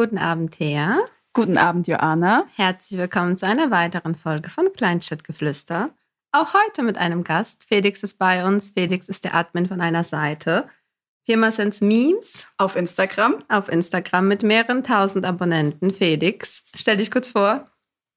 Guten Abend, Thea. Guten Abend, Joanna. Herzlich willkommen zu einer weiteren Folge von Kleinstadtgeflüster. Auch heute mit einem Gast. Felix ist bei uns. Felix ist der Admin von einer Seite. Firma Sense Memes. Auf Instagram. Auf Instagram mit mehreren tausend Abonnenten. Felix, stell dich kurz vor.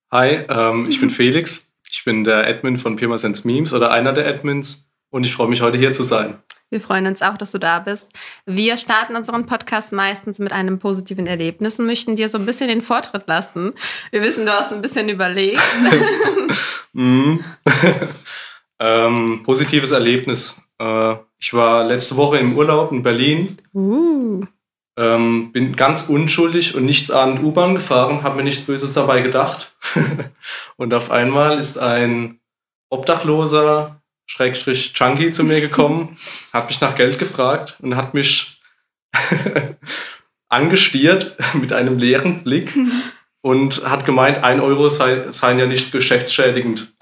Hi, ähm, ich bin Felix. Ich bin der Admin von Pirma Sense Memes oder einer der Admins und ich freue mich heute hier zu sein. Wir freuen uns auch, dass du da bist. Wir starten unseren Podcast meistens mit einem positiven Erlebnis und möchten dir so ein bisschen den Vortritt lassen. Wir wissen, du hast ein bisschen überlegt. mm. ähm, positives Erlebnis. Äh, ich war letzte Woche im Urlaub in Berlin. Uh. Ähm, bin ganz unschuldig und nichts ahnend U-Bahn gefahren, habe mir nichts Böses dabei gedacht. und auf einmal ist ein Obdachloser Schrägstrich Chunky zu mir gekommen, hat mich nach Geld gefragt und hat mich angestiert mit einem leeren Blick und hat gemeint, ein Euro sei, seien ja nicht geschäftsschädigend.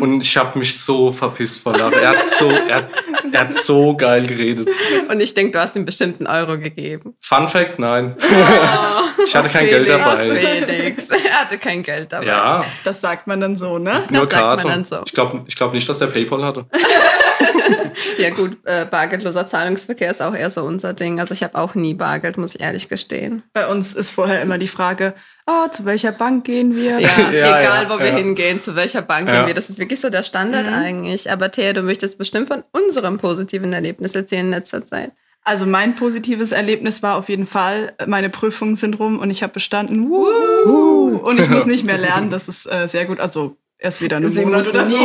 Und ich habe mich so verpisst vor Lachen. Er hat so, er, er hat so geil geredet. Und ich denke, du hast ihm bestimmt einen Euro gegeben. Fun Fact, nein. Oh, ich hatte kein Felix, Geld dabei. Felix, er hatte kein Geld dabei. Ja. Das sagt man dann so, ne? Nur das Karte. Man dann so. Ich glaube ich glaub nicht, dass er Paypal hatte. ja gut, äh, bargeldloser Zahlungsverkehr ist auch eher so unser Ding. Also ich habe auch nie Bargeld, muss ich ehrlich gestehen. Bei uns ist vorher immer die Frage, oh, zu welcher Bank gehen wir? Ja, ja egal ja, wo wir hingehen, zu welcher Bank gehen wir. Das ist wirklich so der Standard mhm. eigentlich. Aber Thea, du möchtest bestimmt von unserem positiven Erlebnis erzählen in letzter Zeit. Also mein positives Erlebnis war auf jeden Fall, meine Prüfungen sind rum und ich habe bestanden. Wuhu. Und ich muss nicht mehr lernen, das ist äh, sehr gut. Also erst wieder eine Monat oder so.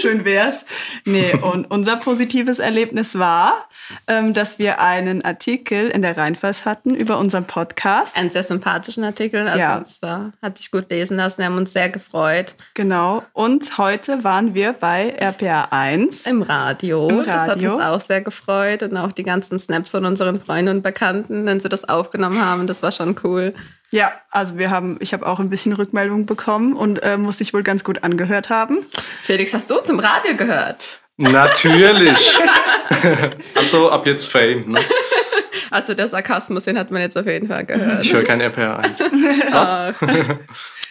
Schön wär's. Nee, und unser positives Erlebnis war, ähm, dass wir einen Artikel in der Rheinfalls hatten über unseren Podcast. Einen sehr sympathischen Artikel, also ja. das war, hat sich gut lesen lassen, wir haben uns sehr gefreut. Genau, und heute waren wir bei RPA 1. Im Radio. Im Radio. Das hat uns auch sehr gefreut und auch die ganzen Snaps von unseren Freunden und Bekannten, wenn sie das aufgenommen haben, das war schon cool. Ja, also wir haben, ich habe auch ein bisschen Rückmeldung bekommen und äh, muss sich wohl ganz gut angehört haben. Felix, hast du uns im Radio gehört? Natürlich. also ab jetzt Fame. Ne? Also der Sarkasmus, den hat man jetzt auf jeden Fall gehört. Ich höre kein RPR 1. Was?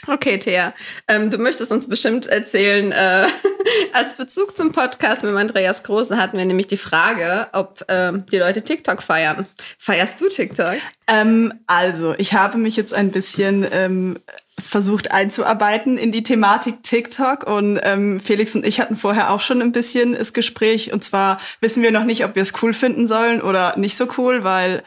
Okay, Thea, ähm, du möchtest uns bestimmt erzählen, äh, als Bezug zum Podcast mit Andreas Großen hatten wir nämlich die Frage, ob ähm, die Leute TikTok feiern. Feierst du TikTok? Ähm, also, ich habe mich jetzt ein bisschen ähm, versucht einzuarbeiten in die Thematik TikTok und ähm, Felix und ich hatten vorher auch schon ein bisschen das Gespräch und zwar wissen wir noch nicht, ob wir es cool finden sollen oder nicht so cool, weil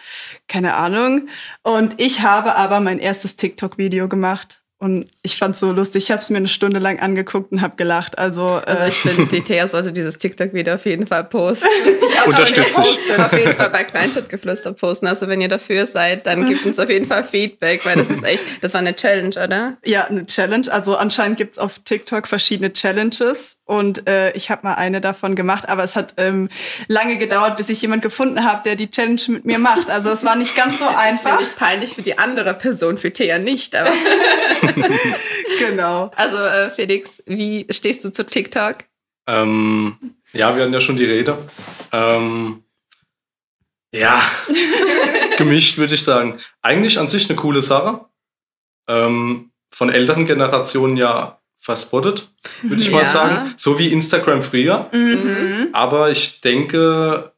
keine Ahnung. Und ich habe aber mein erstes TikTok-Video gemacht und ich fand's so lustig. Ich habe es mir eine Stunde lang angeguckt und habe gelacht. Also, also ich finde, die Thea sollte dieses TikTok-Video auf jeden Fall posten. Ich Unterstütze ich. Auf jeden Fall bei Kleinstadtgeflüster posten. Also wenn ihr dafür seid, dann gebt uns auf jeden Fall Feedback, weil das ist echt, das war eine Challenge, oder? Ja, eine Challenge. Also anscheinend gibt's auf TikTok verschiedene Challenges und äh, ich habe mal eine davon gemacht, aber es hat ähm, lange gedauert, bis ich jemand gefunden habe, der die Challenge mit mir macht. Also es war nicht ganz so einfach. Das finde ich peinlich für die andere Person, für Thea nicht. Aber genau. Also äh, Felix, wie stehst du zu TikTok? Ähm, ja, wir hatten ja schon die Rede. Ähm, ja, gemischt würde ich sagen. Eigentlich an sich eine coole Sache. Ähm, von älteren Generationen ja verspottet, würde ich ja. mal sagen. So wie Instagram früher. Mhm. Aber ich denke,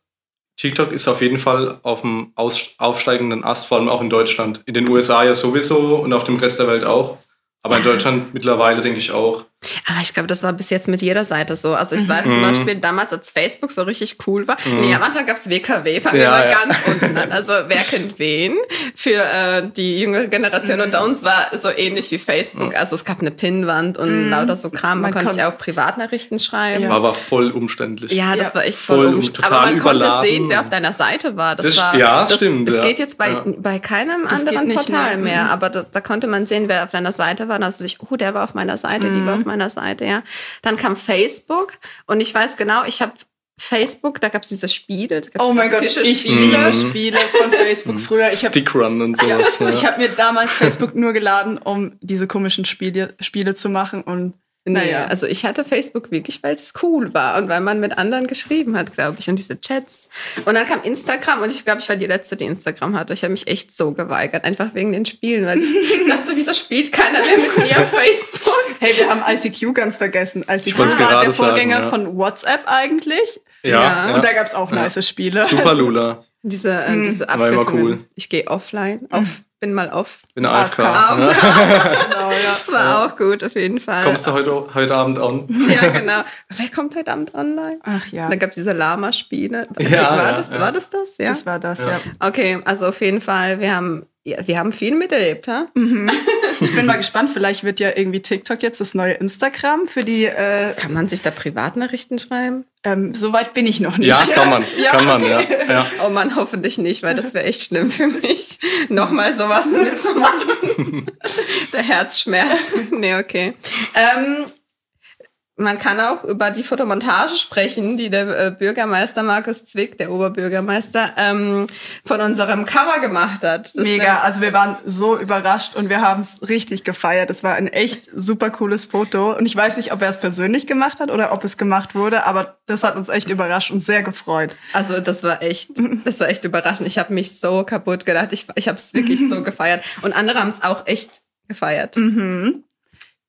TikTok ist auf jeden Fall auf dem aufsteigenden Ast, vor allem auch in Deutschland. In den USA ja sowieso und auf dem Rest der Welt auch. Aber in Deutschland mittlerweile denke ich auch. Aber ich glaube, das war bis jetzt mit jeder Seite so. Also ich mhm. weiß zum mhm. Beispiel damals, als Facebook so richtig cool war. Mhm. Nee, am Anfang gab es WKW, fangen ja, wir mal ja. ganz unten an. Also wer kennt wen? Für äh, die jüngere Generation mhm. unter uns war so ähnlich wie Facebook. Also es gab eine Pinnwand und mhm. lauter so Kram. Man, man konnte sich auch Privatnachrichten schreiben. Ja. War aber voll umständlich. Ja, das war echt voll, voll umständlich. Aber man überladen. konnte sehen, wer auf deiner Seite war. Das, das war ja, das, stimmt. Das geht jetzt bei, bei keinem das anderen Portal mehr. mehr. Aber das, da konnte man sehen, wer auf deiner Seite war. Da hast du dich, oh, der war auf meiner Seite, die war auf meiner Seite, ja. Dann kam Facebook und ich weiß genau, ich habe Facebook, da gab es diese Spiele. Oh mein Gott, ich liebe Spiele von Facebook mhm. früher. Ich hab, Stickrun und sowas. Ja. Ich habe mir damals Facebook nur geladen, um diese komischen Spiele, Spiele zu machen und Nee, naja. also ich hatte Facebook wirklich, weil es cool war und weil man mit anderen geschrieben hat, glaube ich, und diese Chats. Und dann kam Instagram und ich glaube, ich war die Letzte, die Instagram hatte. Ich habe mich echt so geweigert, einfach wegen den Spielen, weil ich dachte, wieso spielt keiner mehr mit mir auf Facebook? Hey, wir haben ICQ ganz vergessen. ICQ war der Vorgänger sagen, ja. von WhatsApp eigentlich. Ja. ja. Und da gab es auch ja. nice Spiele. Super Lula. Diese, äh, mhm. diese Abkürzungen. Cool. Ich gehe offline, auf, bin mal off. Bin AFK. AFK. genau, ja. Das war ja. auch gut, auf jeden Fall. Kommst du heute, heute Abend an? ja, genau. Wer kommt heute Abend online? Ach ja. Da gab es diese Lama-Spiele. Ja, war, das, war das das? Ja? Das war das, ja. Okay, also auf jeden Fall, wir haben ja, wir haben viel miterlebt, ha? Mhm. Ich bin mal gespannt, vielleicht wird ja irgendwie TikTok jetzt das neue Instagram für die. Äh, kann man sich da Privatnachrichten schreiben? Ähm, Soweit bin ich noch nicht. Ja, kann man. ja. Kann man, ja. ja. Oh Mann, hoffentlich nicht, weil das wäre echt schlimm für mich, nochmal sowas mitzumachen. Der Herzschmerz. Nee, okay. Ähm, man kann auch über die Fotomontage sprechen, die der äh, Bürgermeister Markus Zwick, der Oberbürgermeister, ähm, von unserem Cover gemacht hat. Das Mega, also wir waren so überrascht und wir haben es richtig gefeiert. Das war ein echt super cooles Foto und ich weiß nicht, ob er es persönlich gemacht hat oder ob es gemacht wurde, aber das hat uns echt überrascht und sehr gefreut. Also das war echt, das war echt überraschend. Ich habe mich so kaputt gedacht. Ich, ich habe es wirklich so gefeiert und andere haben es auch echt gefeiert. Mhm.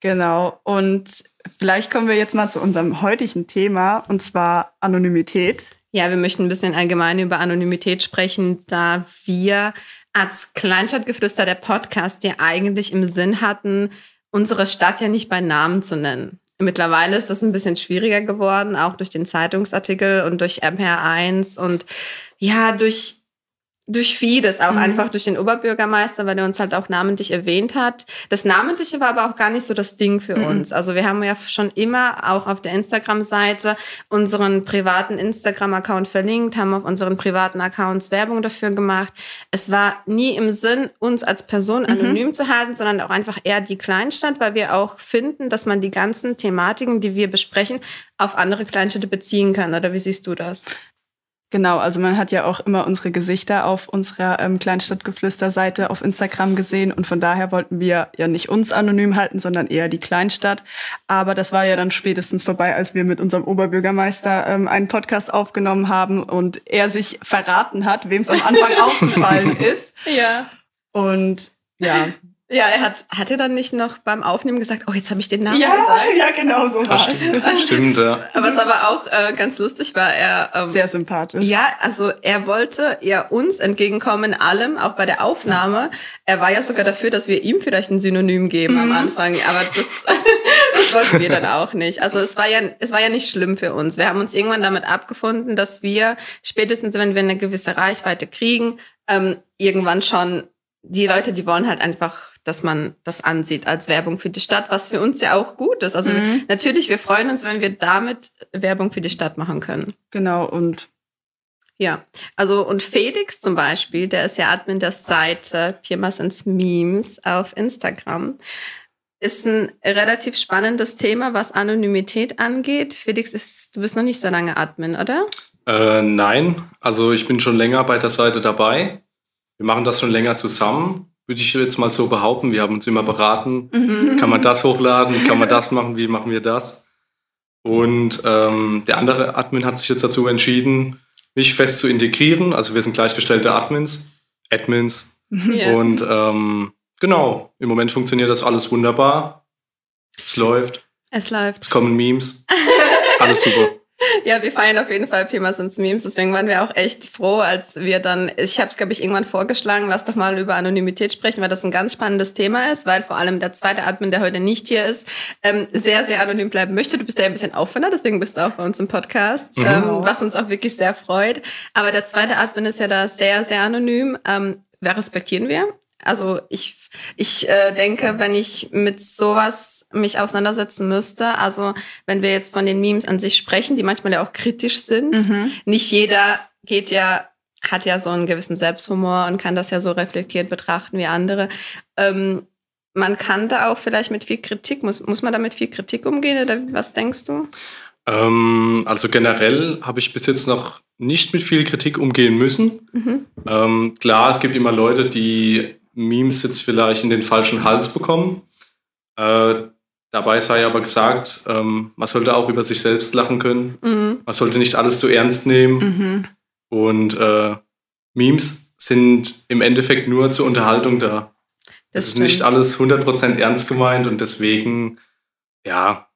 Genau. Und vielleicht kommen wir jetzt mal zu unserem heutigen Thema, und zwar Anonymität. Ja, wir möchten ein bisschen allgemein über Anonymität sprechen, da wir als Kleinstadtgeflüster der Podcast ja eigentlich im Sinn hatten, unsere Stadt ja nicht bei Namen zu nennen. Mittlerweile ist das ein bisschen schwieriger geworden, auch durch den Zeitungsartikel und durch MPR1 und ja, durch durch vieles, auch mhm. einfach durch den Oberbürgermeister, weil er uns halt auch namentlich erwähnt hat. Das Namentliche war aber auch gar nicht so das Ding für mhm. uns. Also wir haben ja schon immer auch auf der Instagram-Seite unseren privaten Instagram-Account verlinkt, haben auf unseren privaten Accounts Werbung dafür gemacht. Es war nie im Sinn, uns als Person mhm. anonym mhm. zu halten, sondern auch einfach eher die Kleinstadt, weil wir auch finden, dass man die ganzen Thematiken, die wir besprechen, auf andere Kleinstädte beziehen kann. Oder wie siehst du das? Genau, also man hat ja auch immer unsere Gesichter auf unserer ähm, Kleinstadtgeflüster-Seite auf Instagram gesehen und von daher wollten wir ja nicht uns anonym halten, sondern eher die Kleinstadt. Aber das war ja dann spätestens vorbei, als wir mit unserem Oberbürgermeister ähm, einen Podcast aufgenommen haben und er sich verraten hat, wem es am Anfang aufgefallen ist. Ja. Und ja, ja, er hat, hat er dann nicht noch beim Aufnehmen gesagt, oh, jetzt habe ich den Namen ja, gesagt. Ja, genau so war es. Stimmt, ja. Aber was aber auch äh, ganz lustig war, er... Ähm, Sehr sympathisch. Ja, also er wollte ja uns entgegenkommen in allem, auch bei der Aufnahme. Er war ja sogar dafür, dass wir ihm vielleicht ein Synonym geben mhm. am Anfang, aber das, das wollten wir dann auch nicht. Also es war ja, es war ja nicht schlimm für uns. Wir haben uns irgendwann damit abgefunden, dass wir spätestens, wenn wir eine gewisse Reichweite kriegen, ähm, irgendwann schon die Leute, die wollen halt einfach, dass man das ansieht als Werbung für die Stadt, was für uns ja auch gut ist. Also mhm. natürlich, wir freuen uns, wenn wir damit Werbung für die Stadt machen können. Genau, und ja, also und Felix zum Beispiel, der ist ja Admin der Seite Pirmasens Memes auf Instagram. Ist ein relativ spannendes Thema, was Anonymität angeht. Felix, ist, du bist noch nicht so lange Admin, oder? Äh, nein, also ich bin schon länger bei der Seite dabei. Wir machen das schon länger zusammen, würde ich jetzt mal so behaupten. Wir haben uns immer beraten. Mhm. Kann man das hochladen? Kann man das machen? Wie machen wir das? Und ähm, der andere Admin hat sich jetzt dazu entschieden, mich fest zu integrieren. Also wir sind gleichgestellte Admins, Admins. Yeah. Und ähm, genau, im Moment funktioniert das alles wunderbar. Es läuft. Es läuft. Es kommen Memes. Alles super. Ja, wir feiern auf jeden Fall Pirmasens Memes. Deswegen waren wir auch echt froh, als wir dann, ich habe es, glaube ich, irgendwann vorgeschlagen, lass doch mal über Anonymität sprechen, weil das ein ganz spannendes Thema ist, weil vor allem der zweite Admin, der heute nicht hier ist, ähm, sehr, sehr anonym bleiben möchte. Du bist ja ein bisschen Aufwender, deswegen bist du auch bei uns im Podcast, mhm. ähm, was uns auch wirklich sehr freut. Aber der zweite Admin ist ja da sehr, sehr anonym. Ähm, wer respektieren wir? Also ich, ich äh, denke, wenn ich mit sowas mich auseinandersetzen müsste. Also wenn wir jetzt von den Memes an sich sprechen, die manchmal ja auch kritisch sind, mhm. nicht jeder geht ja hat ja so einen gewissen Selbsthumor und kann das ja so reflektiert betrachten wie andere. Ähm, man kann da auch vielleicht mit viel Kritik, muss, muss man da mit viel Kritik umgehen oder was denkst du? Ähm, also generell habe ich bis jetzt noch nicht mit viel Kritik umgehen müssen. Mhm. Ähm, klar, es gibt immer Leute, die Memes jetzt vielleicht in den falschen Hals bekommen. Äh, Dabei sei aber gesagt, ähm, man sollte auch über sich selbst lachen können. Mhm. Man sollte nicht alles zu ernst nehmen. Mhm. Und äh, Memes sind im Endeffekt nur zur Unterhaltung da. Das, das ist nicht alles 100% ernst gemeint und deswegen, ja,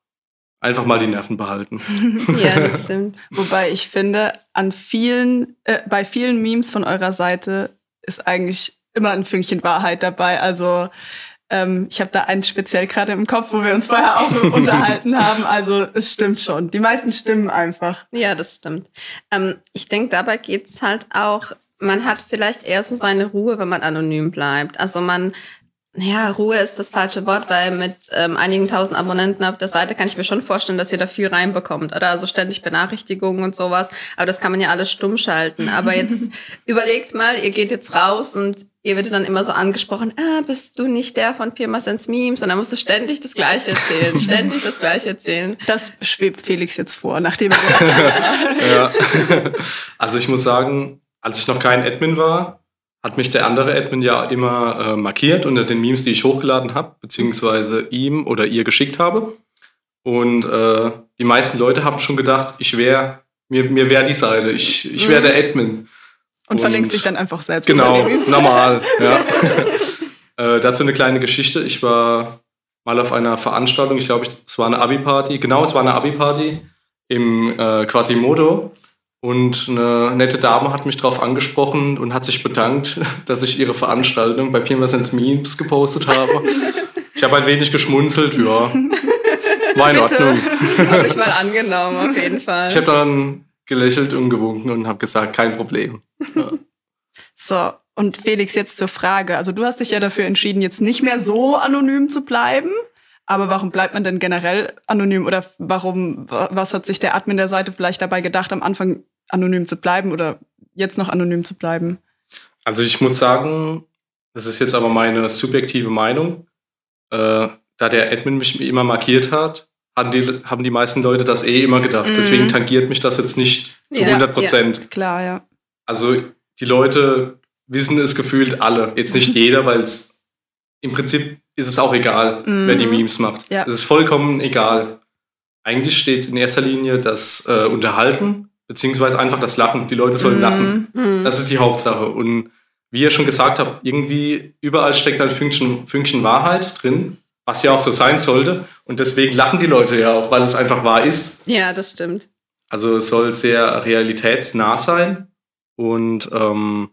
einfach mal die Nerven behalten. ja, das stimmt. Wobei ich finde, an vielen, äh, bei vielen Memes von eurer Seite ist eigentlich immer ein Fünkchen Wahrheit dabei. Also ähm, ich habe da eins speziell gerade im Kopf, wo wir uns vorher auch unterhalten haben. Also es stimmt schon. Die meisten stimmen einfach. Ja, das stimmt. Ähm, ich denke, dabei geht's halt auch, man hat vielleicht eher so seine Ruhe, wenn man anonym bleibt. Also man ja, Ruhe ist das falsche Wort, weil mit ähm, einigen tausend Abonnenten auf der Seite kann ich mir schon vorstellen, dass ihr da viel reinbekommt, oder? Also ständig Benachrichtigungen und sowas. Aber das kann man ja alles stumm schalten. Aber jetzt überlegt mal, ihr geht jetzt raus und ihr werdet dann immer so angesprochen, ah, bist du nicht der von Pirmasens Memes? Und dann musst du ständig das Gleiche erzählen, ständig das Gleiche erzählen. Das schwebt Felix jetzt vor, nachdem er Ja. Also ich muss sagen, als ich noch kein Admin war, hat mich der andere Admin ja immer äh, markiert unter den Memes, die ich hochgeladen habe, beziehungsweise ihm oder ihr geschickt habe. Und äh, die meisten Leute haben schon gedacht, ich wäre, mir, mir wäre die Seite, ich, ich wäre mhm. der Admin. Und, und verlinkt sich dann einfach selbst. Genau, normal, ja. äh, dazu eine kleine Geschichte. Ich war mal auf einer Veranstaltung, ich glaube, es war eine Abi-Party. Genau, es war eine Abi-Party im äh, Quasimodo. Und eine nette Dame hat mich darauf angesprochen und hat sich bedankt, dass ich ihre Veranstaltung bei Pirmasens Memes gepostet habe. Ich habe ein wenig geschmunzelt, ja. War in Ordnung. Habe ich mal angenommen, auf jeden Fall. Ich habe dann gelächelt und gewunken und habe gesagt, kein Problem. Ja. So, und Felix, jetzt zur Frage. Also du hast dich ja dafür entschieden, jetzt nicht mehr so anonym zu bleiben. Aber warum bleibt man denn generell anonym oder warum, was hat sich der Admin der Seite vielleicht dabei gedacht, am Anfang anonym zu bleiben oder jetzt noch anonym zu bleiben? Also ich muss sagen, das ist jetzt aber meine subjektive Meinung. Äh, da der Admin mich immer markiert hat, haben die, haben die meisten Leute das eh immer gedacht. Mm. Deswegen tangiert mich das jetzt nicht zu ja, 100 Prozent. Ja, klar, ja. Also die Leute wissen es gefühlt alle. Jetzt nicht jeder, weil es im Prinzip ist es auch egal, mm. wer die mhm. Memes macht. Ja. Es ist vollkommen egal. Eigentlich steht in erster Linie das äh, Unterhalten, beziehungsweise einfach das Lachen. Die Leute sollen mm. lachen. Mm. Das ist die Hauptsache. Und wie ihr schon gesagt habt, irgendwie überall steckt ein Fünkchen, Fünkchen Wahrheit drin, was ja auch so sein sollte. Und deswegen lachen die Leute ja auch, weil es einfach wahr ist. Ja, das stimmt. Also es soll sehr realitätsnah sein. Und ähm,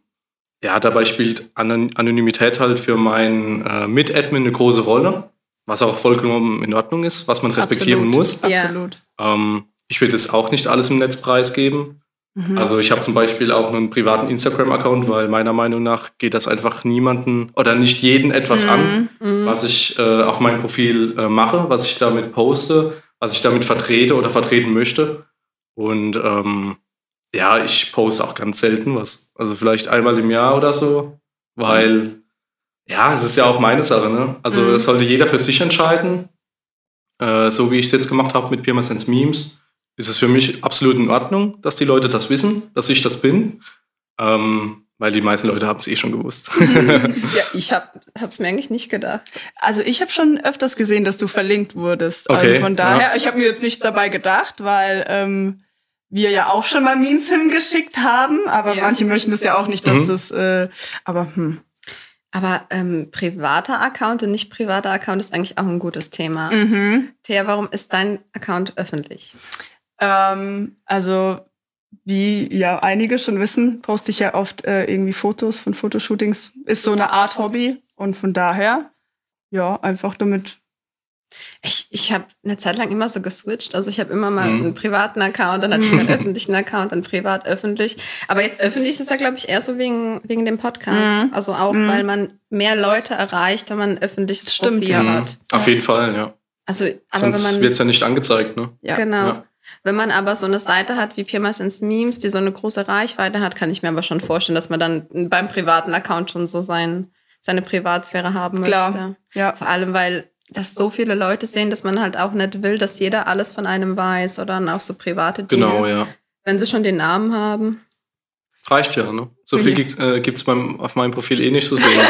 ja, dabei spielt Anonymität halt für meinen äh, Mit-Admin eine große Rolle, was auch vollkommen in Ordnung ist, was man respektieren Absolut. muss. Absolut. Ähm, ich will das auch nicht alles im Netz preisgeben. Mhm. Also ich habe zum Beispiel auch einen privaten Instagram-Account, weil meiner Meinung nach geht das einfach niemanden oder nicht jeden etwas mhm. an, mhm. was ich äh, auf meinem Profil äh, mache, was ich damit poste, was ich damit vertrete oder vertreten möchte. Und ähm, ja, ich poste auch ganz selten was. Also vielleicht einmal im Jahr oder so, weil ja, es ist ja auch meine Sache. Ne? Also mhm. das sollte jeder für sich entscheiden. Äh, so wie ich es jetzt gemacht habe mit Pirma Sense Memes, ist es für mich absolut in Ordnung, dass die Leute das wissen, dass ich das bin. Ähm, weil die meisten Leute haben es eh schon gewusst. ja, ich habe es mir eigentlich nicht gedacht. Also ich habe schon öfters gesehen, dass du verlinkt wurdest. Also okay, also von daher, ja. ich habe mir jetzt nichts dabei gedacht, weil ähm, wir ja auch schon mal Memes hingeschickt haben, aber ja. manche möchten das ja auch nicht, dass mhm. das, äh, aber hm. Aber ähm, privater Account und nicht privater Account ist eigentlich auch ein gutes Thema. Mhm. Thea, warum ist dein Account öffentlich? Ähm, also wie ja einige schon wissen, poste ich ja oft äh, irgendwie Fotos von Fotoshootings. Ist so eine Art Hobby und von daher ja einfach damit ich, ich habe eine Zeit lang immer so geswitcht. Also ich habe immer mal mhm. einen privaten Account, dann hatte ich einen öffentlichen Account, dann privat öffentlich. Aber jetzt öffentlich ist ja, glaube ich, eher so wegen, wegen dem Podcast. Mhm. Also auch, mhm. weil man mehr Leute erreicht, wenn man ein öffentliches Stimmt, Profil ja. hat. Auf jeden Fall, ja. Also, aber Sonst man wird's ja nicht angezeigt, ne? Ja. Genau. Ja. Wenn man aber so eine Seite hat wie Pirmas ins Memes, die so eine große Reichweite hat, kann ich mir aber schon vorstellen, dass man dann beim privaten Account schon so sein, seine Privatsphäre haben Klar. möchte. Ja. Vor allem, weil das so viele Leute sehen, dass man halt auch nicht will, dass jeder alles von einem weiß oder dann auch so private Dinge. Genau, ja. Wenn sie schon den Namen haben. Reicht ja, ne? So viel ja. gibt's, äh, gibt's beim, auf meinem Profil eh nicht zu sehen.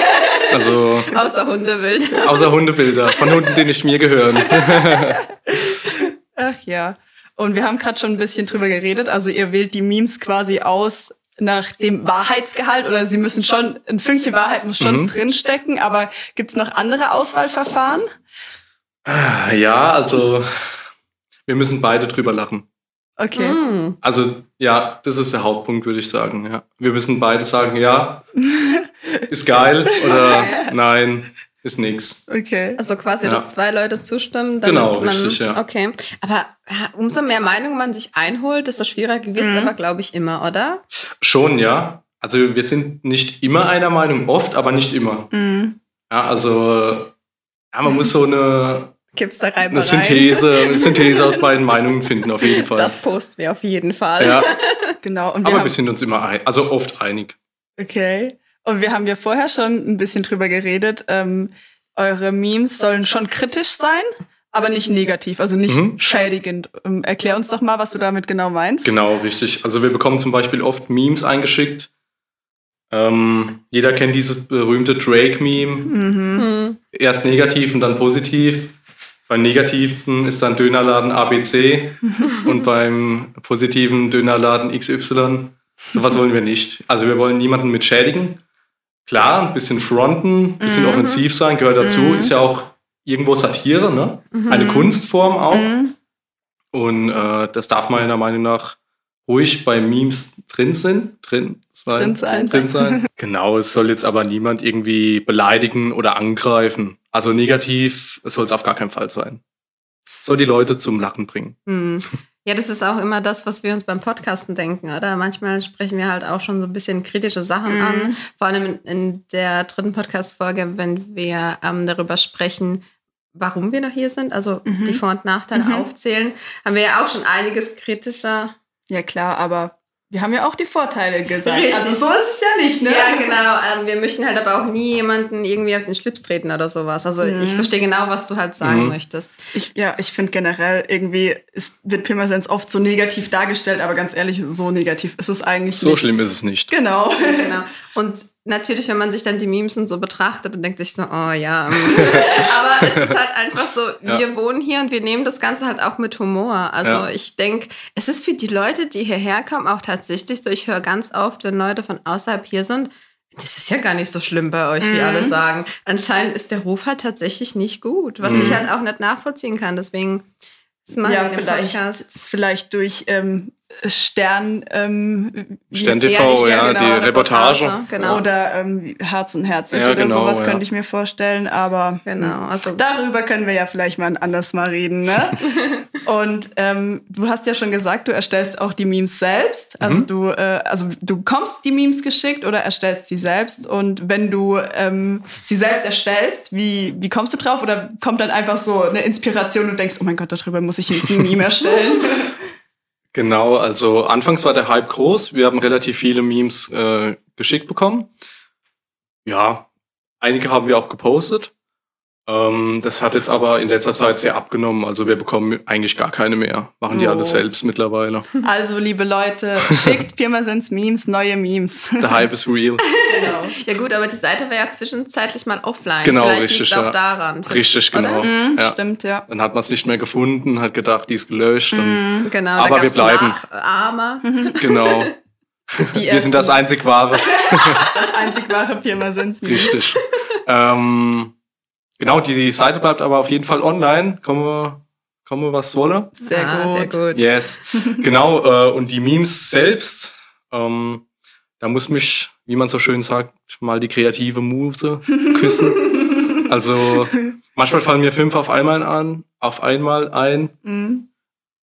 Also außer Hundebilder. Außer Hundebilder von Hunden, die nicht mir gehören. Ach ja. Und wir haben gerade schon ein bisschen drüber geredet. Also ihr wählt die Memes quasi aus nach dem Wahrheitsgehalt oder sie müssen schon, ein Fünkchen Wahrheit muss schon mhm. drinstecken, aber gibt es noch andere Auswahlverfahren? Ja, also wir müssen beide drüber lachen. Okay. Mhm. Also ja, das ist der Hauptpunkt, würde ich sagen. Ja. Wir müssen beide sagen, ja, ist geil oder nein, ist nix. Okay. Also quasi, ja. dass zwei Leute zustimmen. Genau, man, richtig, ja. Okay. Aber umso mehr Meinungen man sich einholt, desto schwieriger wird es mhm. aber, glaube ich, immer, oder? Schon, ja. Also wir sind nicht immer einer Meinung, oft, aber nicht immer. Mhm. Ja, also ja, man muss so eine Gibt's da Reibereien? Eine Synthese, eine Synthese aus beiden Meinungen finden, auf jeden Fall. Das posten wir auf jeden Fall. Ja. genau. Und wir Aber wir sind uns immer ein, also oft einig. Okay. Und wir haben ja vorher schon ein bisschen drüber geredet. Ähm, eure Memes sollen schon kritisch sein, aber nicht negativ, also nicht mhm. schädigend. Ähm, erklär uns doch mal, was du damit genau meinst. Genau, richtig. Also wir bekommen zum Beispiel oft Memes eingeschickt. Ähm, jeder kennt dieses berühmte Drake-Meme. Mhm. Erst negativ und dann positiv. Beim negativen ist dann Dönerladen ABC und beim positiven Dönerladen XY. Sowas wollen wir nicht. Also wir wollen niemanden mit schädigen. Klar, ein bisschen fronten, ein bisschen mhm. offensiv sein, gehört dazu. Mhm. Ist ja auch irgendwo Satire, ne? Mhm. Eine Kunstform auch. Mhm. Und äh, das darf meiner Meinung nach ruhig bei Memes drin sind, drin sein, drin sein. Drin sein. genau, es soll jetzt aber niemand irgendwie beleidigen oder angreifen. Also negativ soll es auf gar keinen Fall sein. Soll die Leute zum Lachen bringen. Ja, das ist auch immer das, was wir uns beim Podcasten denken, oder? Manchmal sprechen wir halt auch schon so ein bisschen kritische Sachen mhm. an. Vor allem in der dritten Podcast-Folge, wenn wir ähm, darüber sprechen, warum wir noch hier sind, also mhm. die Vor- und Nachteile mhm. aufzählen, haben wir ja auch schon einiges kritischer. Ja, klar, aber wir haben ja auch die Vorteile gesagt. Richtig. Also so ist es ja nicht, ne? Ja, genau. Ähm, wir möchten halt aber auch nie jemanden irgendwie auf den Schlips treten oder sowas. Also mhm. ich verstehe genau, was du halt sagen mhm. möchtest. Ich, ja, ich finde generell irgendwie, es wird Pirmasens oft so negativ dargestellt, aber ganz ehrlich, so negativ ist es eigentlich so nicht. So schlimm ist es nicht. Genau. genau. Und natürlich, wenn man sich dann die Memes und so betrachtet und denkt sich so, oh ja. Ähm. Aber es ist halt einfach so, ja. wir wohnen hier und wir nehmen das Ganze halt auch mit Humor. Also ja. ich denke, es ist für die Leute, die hierher kommen, auch tatsächlich so, ich höre ganz oft, wenn Leute von außerhalb hier sind, das ist ja gar nicht so schlimm bei euch, wie mhm. alle sagen. Anscheinend ist der Ruf halt tatsächlich nicht gut, was mhm. ich halt auch nicht nachvollziehen kann. Deswegen ist ja, vielleicht, vielleicht durch ähm, Stern, ähm, Stern TV, ja, ja genau, die Reportage. Reportage genau. Oder ähm, Herz und Herzlich ja, oder genau, sowas ja. könnte ich mir vorstellen. Aber genau, also darüber können wir ja vielleicht mal anders mal reden. Ne? und ähm, du hast ja schon gesagt, du erstellst auch die Memes selbst. Also mhm. du, äh, also du bekommst die Memes geschickt oder erstellst sie selbst. Und wenn du ähm, sie selbst erstellst, wie, wie kommst du drauf? Oder kommt dann einfach so eine Inspiration und denkst, oh mein Gott, darüber muss ich jetzt ein Meme erstellen? Genau, also anfangs war der Hype groß. Wir haben relativ viele Memes äh, geschickt bekommen. Ja, einige haben wir auch gepostet. Ähm, das hat jetzt aber in letzter Zeit sehr abgenommen. Also wir bekommen eigentlich gar keine mehr. Machen die oh. alles selbst mittlerweile. Also liebe Leute, schickt Pirmasens Memes, neue Memes. Der Hype ist real. Genau. Ja gut, aber die Seite war ja zwischenzeitlich mal offline. Genau, Vielleicht richtig. Ja. auch daran. Richtig, genau. Mhm, ja. Stimmt, ja. Dann hat man es nicht mehr gefunden, hat gedacht, die ist gelöscht. Mhm, genau. Aber wir bleiben. Armer. Genau. wir sind das einzig wahre. das einzig wahre Pirmasens Memes. Richtig. Ähm, Genau, die, die Seite bleibt aber auf jeden Fall online. Komme, komme was wolle. Sehr ah, gut. Sehr gut. Yes. genau, äh, und die Memes selbst, ähm, da muss mich, wie man so schön sagt, mal die kreative Muse küssen. also manchmal fallen mir fünf auf einmal an, auf einmal ein. Mhm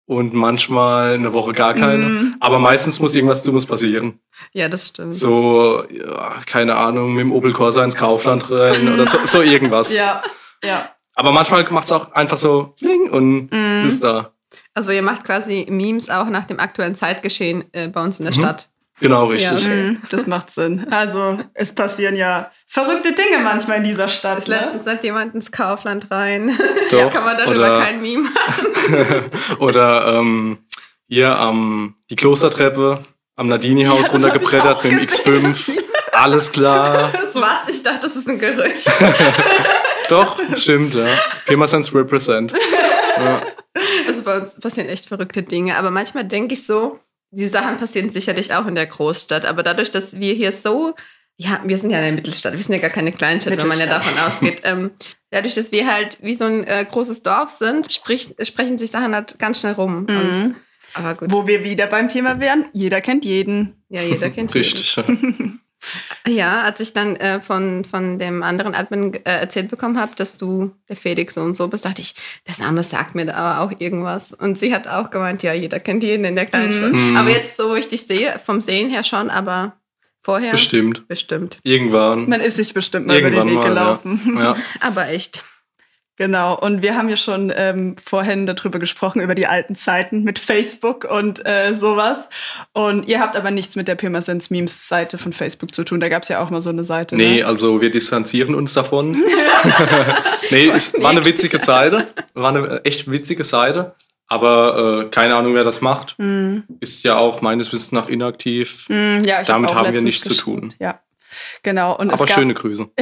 und manchmal eine Woche gar keine. Mm. Aber meistens muss irgendwas Dummes passieren. Ja, das stimmt. So, ja, keine Ahnung, mit dem Opel Corsa ins Kaufland rein oder so, so irgendwas. Ja, ja. Aber manchmal macht es auch einfach so und mm. ist da. Also ihr macht quasi Memes auch nach dem aktuellen Zeitgeschehen äh, bei uns in der mhm. Stadt. Genau, richtig. Ja, okay. das macht Sinn. Also es passieren ja verrückte Dinge manchmal in dieser Stadt. Ne? Letztens hat jemand ins Kaufland rein. Doch, Kann man darüber oder, kein Meme machen. oder ähm, hier am die Klostertreppe am Nadini-Haus ja, runtergebrettert mit dem X5. Alles klar. Was? Ich dachte, das ist ein Gerücht. Doch, stimmt, ja. Pirmasens represent. Ja. Also bei uns passieren echt verrückte Dinge. Aber manchmal denke ich so, die Sachen passieren sicherlich auch in der Großstadt. Aber dadurch, dass wir hier so, ja, wir sind ja eine Mittelstadt, wir sind ja gar keine Kleinstadt, wenn man ja davon ausgeht. Ähm, dadurch, dass wir halt wie so ein äh, großes Dorf sind, sprich, sprechen sich Sachen halt ganz schnell rum. Mhm. Und, aber gut. Wo wir wieder beim Thema wären, jeder kennt jeden. Ja, jeder kennt Richtig. Jeden. Ja, als ich dann äh, von, von dem anderen Admin äh, erzählt bekommen habe, dass du der Felix so und so bist, dachte ich, der Name sagt mir da aber auch irgendwas. Und sie hat auch gemeint, ja, jeder kennt jeden in der Kleinstadt. Mhm. Aber jetzt, so wo ich dich sehe, vom Sehen her schon, aber vorher Bestimmt. bestimmt. Irgendwann. Man ist sich bestimmt mal über den Irgendwann Weg mal. gelaufen. Ja. ja. Aber echt. Genau, und wir haben ja schon ähm, vorhin darüber gesprochen, über die alten Zeiten mit Facebook und äh, sowas. Und ihr habt aber nichts mit der Pirmasens Memes Seite von Facebook zu tun. Da gab es ja auch mal so eine Seite. Nee, Ne? also wir distanzieren uns davon. nee, es war eine witzige Seite. War eine echt witzige Seite. Aber äh, keine Ahnung, wer das macht. Ist ja auch meines Wissens nach inaktiv. Hm, ja, ich Damit auch haben wir nichts zu tun. Ja, genau. Und Aber schöne Grüße.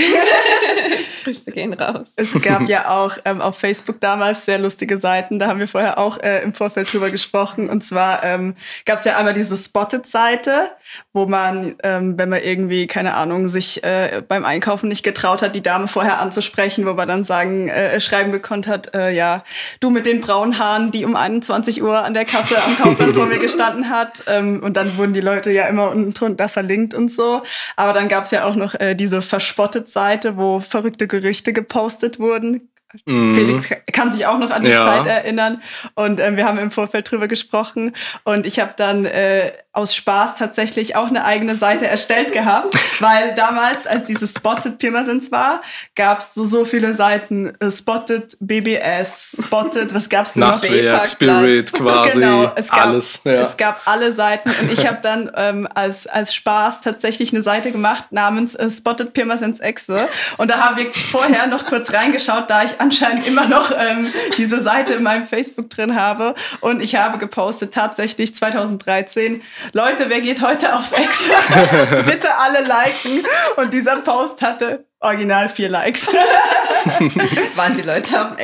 Grüße gehen raus. Es gab ja auch ähm, auf Facebook damals sehr lustige Seiten. Da haben wir vorher auch äh, im Vorfeld drüber gesprochen. Und zwar ähm, gab es ja einmal diese Spotted-Seite, wo man, ähm, wenn man irgendwie, keine Ahnung, sich äh, beim Einkaufen nicht getraut hat, die Dame vorher anzusprechen, wo man dann sagen, äh, schreiben gekonnt hat, äh, ja, du mit den braunen Haaren, die um 21 Uhr an der Kasse am Kaufland vor mir gestanden hat. Ähm, und dann wurden die Leute ja immer unten drunter verlinkt und so. Aber dann gab es ja auch noch äh, diese Verspottet-Seite, wo verrückte Gerüchte gepostet wurden. Felix kann sich auch noch an die Ja. Zeit erinnern. Und ähm, wir haben im Vorfeld drüber gesprochen. Und ich habe dann äh, aus Spaß tatsächlich auch eine eigene Seite erstellt gehabt, weil damals, als dieses Spotted Pirmasens war, gab es so, so viele Seiten. Äh, Spotted BBS, Spotted, was gab's denn noch? Nachtwerk. Spirit quasi, Genau, es gab, alles. Ja. es gab alle Seiten und ich habe dann ähm, als, als Spaß tatsächlich eine Seite gemacht namens äh, Spotted Pirmasens Exe und da haben wir vorher noch kurz reingeschaut, da ich anscheinend immer noch ähm, diese Seite in meinem Facebook drin habe und ich habe gepostet tatsächlich 2013, Leute, wer geht heute aufs Exe? Bitte alle liken und dieser Post hatte original vier Likes. Waren die Leute am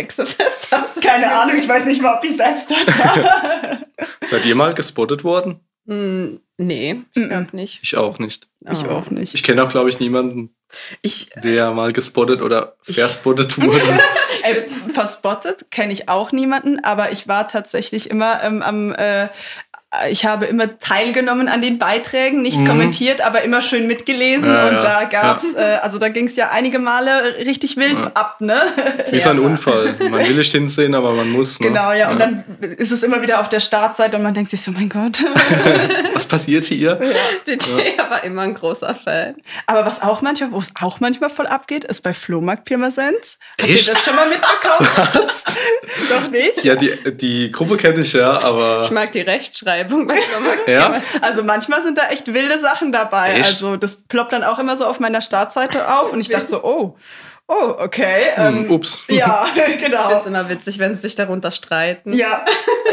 du Keine? Ahnung, ich weiß nicht mal, ob ich selbst dort war. Seid ihr mal gespottet worden? Hm, nee, ich glaube nicht. Ich auch nicht. Ich auch nicht. Ich kenne auch, glaube ich, niemanden, Ich, der mal gespottet oder verspottet wurde. Ey, verspottet kenne ich auch niemanden, aber ich war tatsächlich immer ähm, am. Äh, ich habe immer teilgenommen an den Beiträgen, nicht kommentiert, aber immer schön mitgelesen. Ja, und ja. da gab's, äh, also da ging es ja einige Male richtig wild ab, ne? Wie so ein Ja. Unfall. Man will nicht hinsehen, aber man muss. Ne? genau, ja. Und dann ist es immer wieder auf der Startseite und man denkt sich so, mein Gott. Was passiert hier? der Thea war immer ein großer Fan. aber was auch manchmal, wo es auch manchmal voll abgeht, ist bei Flohmarkt Pirmasens. Habt ihr das schon mal mitbekommen? Doch nicht? Ja, die, die Gruppe kenne ich ja, aber. Ich mag die Rechtschreibung bei Flohmarkt. Ja? Also manchmal sind da echt wilde Sachen dabei. Echt? Also das ploppt dann auch immer so auf meiner Startseite auf und ich dachte so, oh, oh, okay. Ähm, Hm, ups. Ja, Ich finde genau. es immer witzig, wenn sie sich darunter streiten. Ja,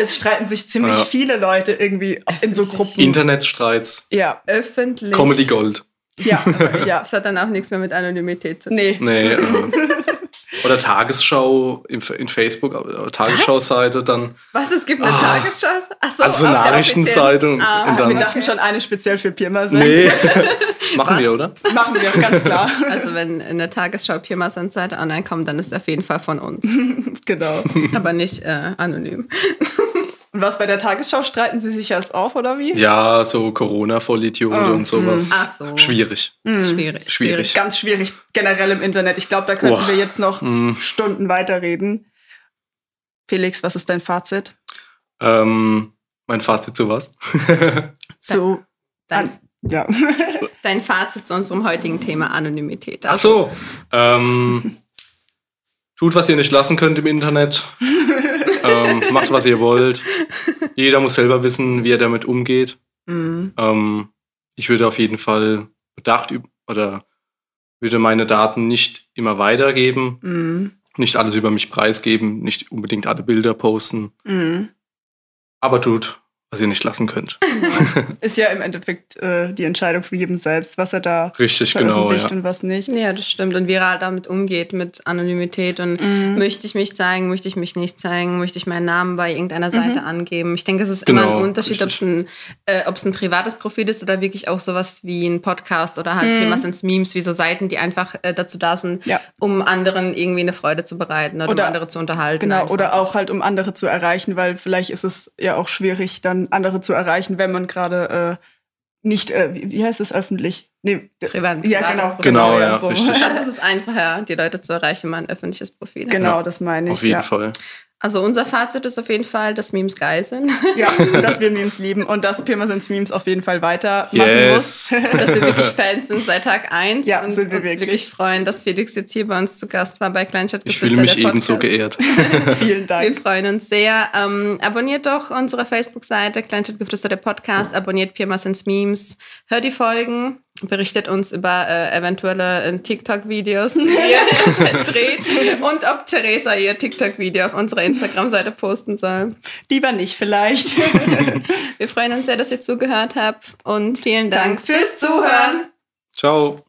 es streiten sich ziemlich Ja. viele Leute irgendwie in so Gruppen. Internetstreits. Ja, Öffentlich. Comedy Gold. ja, ja. Das hat dann auch nichts mehr mit Anonymität zu tun. Nee. Nee. äh, oder Tagesschau in, in Facebook, äh, Tagesschau-Seite dann. Was, es gibt eine Tagesschau? Ach so, Also Nachrichtenzeitung. offiziellen- Ah, und Wir dann. dachten schon eine speziell für Pirmasens. Nee. Machen wir, oder? Machen wir, ganz klar. Also wenn in der Tagesschau Pirmasens-Seite online kommt, dann ist es auf jeden Fall von uns. genau. Aber nicht äh, anonym. Und was bei der Tagesschau streiten sie sich jetzt auch, oder wie? Ja, so Corona-Vollidiote und sowas. Ach so. Schwierig. Schwierig. Schwierig. Ganz schwierig generell im Internet. Ich glaube, da könnten Boah. wir jetzt noch Mm. Stunden weiterreden. Felix, was ist dein Fazit? Ähm, mein Fazit zu was? Zu Dein, ja. dein Fazit zu unserem heutigen Thema Anonymität. Ach so. Ähm, tut, was ihr nicht lassen könnt im Internet. ähm, macht, was ihr wollt. Jeder muss selber wissen, wie er damit umgeht. Mhm. Ähm, ich würde auf jeden Fall bedacht oder würde meine Daten nicht immer weitergeben, Mhm. nicht alles über mich preisgeben, nicht unbedingt alle Bilder posten, Mhm. aber tut, was ihr nicht lassen könnt. Ist ja im Endeffekt äh, die Entscheidung für jeden selbst, was er da Richtig, genau, ja. und was nicht. Ja, das stimmt. Und wie er halt damit umgeht mit Anonymität und mhm. möchte ich mich zeigen, möchte ich mich nicht zeigen, möchte ich meinen Namen bei irgendeiner Seite mhm. angeben. Ich denke, es ist genau, immer ein Unterschied, ob es ein, äh, ein privates Profil ist oder wirklich auch sowas wie ein Podcast oder halt mhm. sind Memes, wie so Seiten, die einfach äh, dazu da sind, ja. um anderen irgendwie eine Freude zu bereiten oder, oder um andere zu unterhalten. Genau, einfach. oder auch halt um andere zu erreichen, weil vielleicht ist es ja auch schwierig, dann andere zu erreichen, wenn man gerade äh, nicht, äh, wie, wie, heißt es öffentlich? Nee, Privat. Ja, genau. Genau, ja, so. richtig. Also es ist einfacher, die Leute zu erreichen, wenn man ein öffentliches Profil hat. Genau, das meine ich. Auf jeden ja. Fall. Also unser Fazit ist auf jeden Fall, dass Memes geil sind. Ja, dass wir Memes lieben und dass Pirmasens Memes auf jeden Fall weitermachen yes. muss. dass wir wirklich Fans sind seit Tag 1 ja, und sind wir uns wirklich. wirklich freuen, dass Felix jetzt hier bei uns zu Gast war bei Kleinstadt Ich fühle mich ebenso geehrt. Vielen Dank. Wir freuen uns sehr. Ähm, abonniert doch unsere Facebook-Seite Kleinstadtgeflüster der Podcast, abonniert Pirmasens Memes, hört die Folgen berichtet uns über äh, eventuelle äh, TikTok-Videos, die ihr dreht und ob Theresa ihr TikTok-Video auf unserer Instagram-Seite posten soll. Lieber nicht, vielleicht. Wir freuen uns sehr, dass ihr zugehört habt und vielen Dank, Dank fürs Zuhören. Ciao.